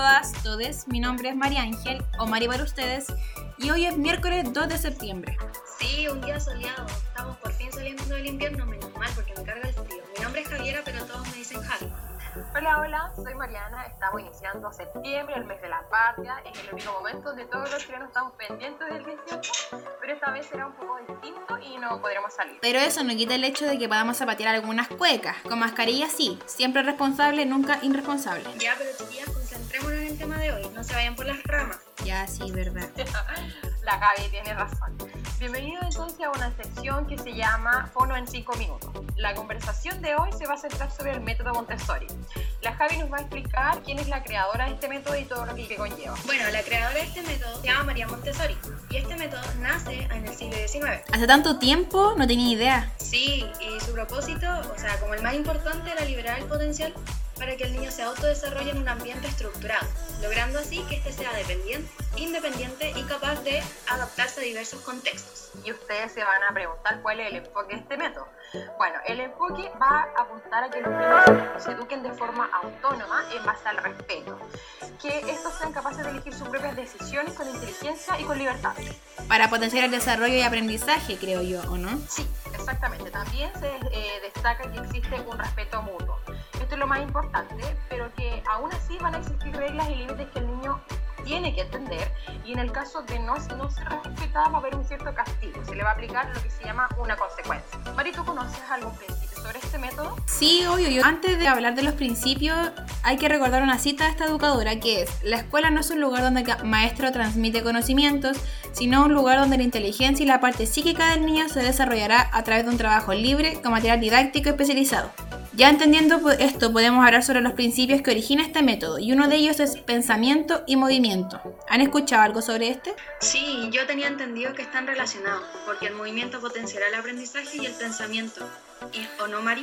todas, todes. Mi nombre es María Ángel, o Mari para ustedes, y hoy es miércoles 2 de septiembre. Sí, un día soleado. Estamos por fin saliendo del invierno, menos mal, porque me carga el frío. Mi nombre es Javiera, pero todos me dicen Javi. Hola, hola, soy Mariana. Estamos iniciando septiembre, el mes de la patria. Es el único momento donde todos los chilenos estamos pendientes del 18, pero esta vez será un poco distinto y no podremos salir. Pero eso no quita el hecho de que podamos zapatear algunas cuecas. Con mascarilla sí, siempre responsable, nunca irresponsable. Ya, pero chiquillas, concentrémonos en el tema de hoy. No se vayan por las ramas. Ya, sí, verdad. La Gaby tiene razón. Bienvenido entonces a una sección que se llama Fono en 5 minutos. La conversación de hoy se va a centrar sobre el método Montessori. La Javi nos va a explicar quién es la creadora de este método y todo lo que conlleva. Bueno, la creadora de este método se llama María Montessori y este método nace en el siglo XIX. Hace tanto tiempo no tenía idea. Sí, y su propósito, o sea, como el más importante, era liberar el potencial para que el niño se autodesarrolle en un ambiente estructurado, logrando así que éste sea dependiente, independiente y capaz de adaptarse a diversos contextos. Y ustedes se van a preguntar cuál es el enfoque de este método. Bueno, el enfoque va a apuntar a que los niños se eduquen de forma autónoma en base al respeto, que estos sean capaces de elegir sus propias decisiones con inteligencia y con libertad. Para potenciar el desarrollo y aprendizaje, creo yo, ¿o no? Sí, exactamente. También se eh, destaca que existe un respeto mutuo. Esto es lo más importante, pero que aún así van a existir reglas y límites que el niño tiene que entender y en el caso de no, no ser respetada va a haber un cierto castigo, se le va a aplicar lo que se llama una consecuencia. Mari, ¿tú conoces algún principio sobre este método? Sí, obvio. Yo, antes de hablar de los principios, hay que recordar una cita de esta educadora que es, la escuela no es un lugar donde el maestro transmite conocimientos, sino un lugar donde la inteligencia y la parte psíquica del niño se desarrollará a través de un trabajo libre con material didáctico especializado. Ya entendiendo esto, podemos hablar sobre los principios que origina este método, y uno de ellos es pensamiento y movimiento. ¿Han escuchado algo sobre este? Sí, yo tenía entendido que están relacionados, porque el movimiento potenciará el aprendizaje y el pensamiento. ¿O no, Mari?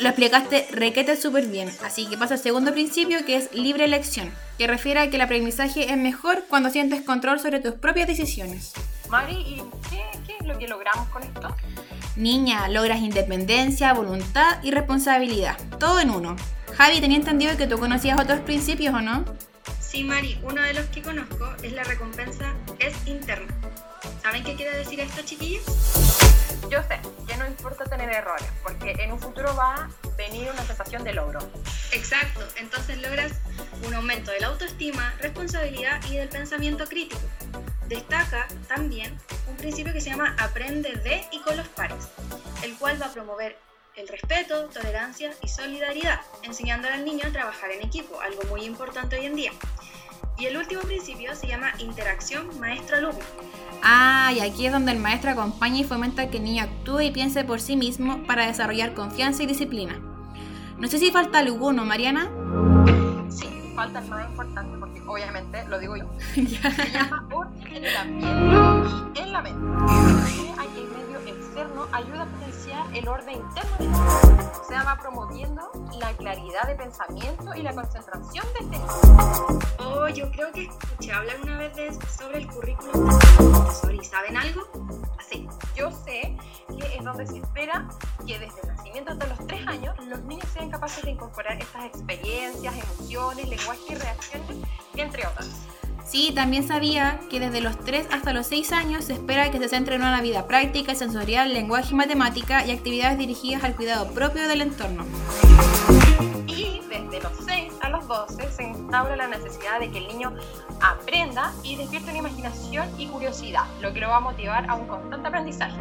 Lo explicaste requete súper bien, así que pasa al segundo principio que es libre elección, que refiere a que el aprendizaje es mejor cuando sientes control sobre tus propias decisiones. Mari, ¿y qué, lo que logramos con esto? Niña, logras independencia, voluntad y responsabilidad. Todo en uno. Javi, tenía entendido que tú conocías otros principios, ¿o no? Sí, Mari, uno de los que conozco es la recompensa es interna. ¿Saben qué quiere decir esto, chiquillos? Yo sé que no importa tener errores, porque en un futuro va a venir una sensación de logro. Exacto, entonces logras un aumento de la autoestima, responsabilidad y del pensamiento crítico. Destaca también un principio que se llama aprende de y con los pares, el cual va a promover el respeto, tolerancia y solidaridad, enseñándole al niño a trabajar en equipo, algo muy importante hoy en día. Y el último principio se llama interacción maestro-alumno. Ah, y aquí es donde el maestro acompaña y fomenta que el niño actúe y piense por sí mismo para desarrollar confianza y disciplina. No sé si falta alguno, Mariana. Sí, falta el más importante porque obviamente lo digo yo. Se llama en el ambiente y en la mente. Hay que el medio externo ayuda a potenciar el orden interno. O sea, va promoviendo la claridad de pensamiento y la concentración de este Oh, yo creo que escuché hablar una vez de, sobre el currículum de. ¿Saben algo? Así, yo sé que es donde se espera que desde el nacimiento hasta los 3 años los niños sean capaces de incorporar estas experiencias, emociones, lenguaje y reacciones, entre otras. Sí, también sabía que desde los 3 hasta los 6 años se espera que se centre en una vida práctica, sensorial, lenguaje y matemática y actividades dirigidas al cuidado propio del entorno. Y desde los 6 a los 12 se instaura la necesidad de que el niño aprenda y despierte una imaginación y curiosidad, lo que lo va a motivar a un constante aprendizaje.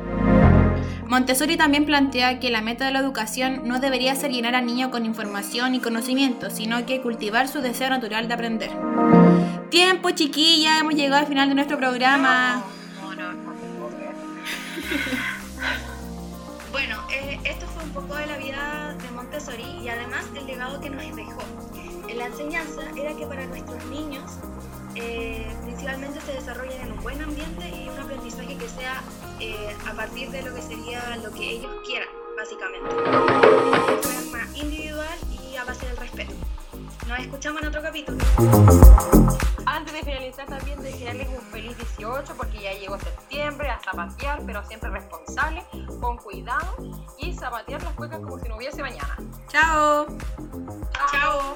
Montessori también plantea que la meta de la educación no debería ser llenar al niño con información y conocimiento, sino que cultivar su deseo natural de aprender. Tiempo, chiquilla, hemos llegado al final de nuestro programa. No, no, no, no Bueno, eh, esto fue un poco de la vida de Montessori y además el legado que nos dejó. En la enseñanza era que para nuestros niños eh, principalmente se desarrollen en un buen ambiente y un aprendizaje que sea eh, a partir de lo que sería lo que ellos quieran, básicamente. De forma individual y a base del respeto. Nos escuchamos en otro capítulo. 18 porque ya llegó septiembre a zapatear, pero siempre responsable, con cuidado y zapatear las cuecas como si no hubiese mañana. Chao. Chao.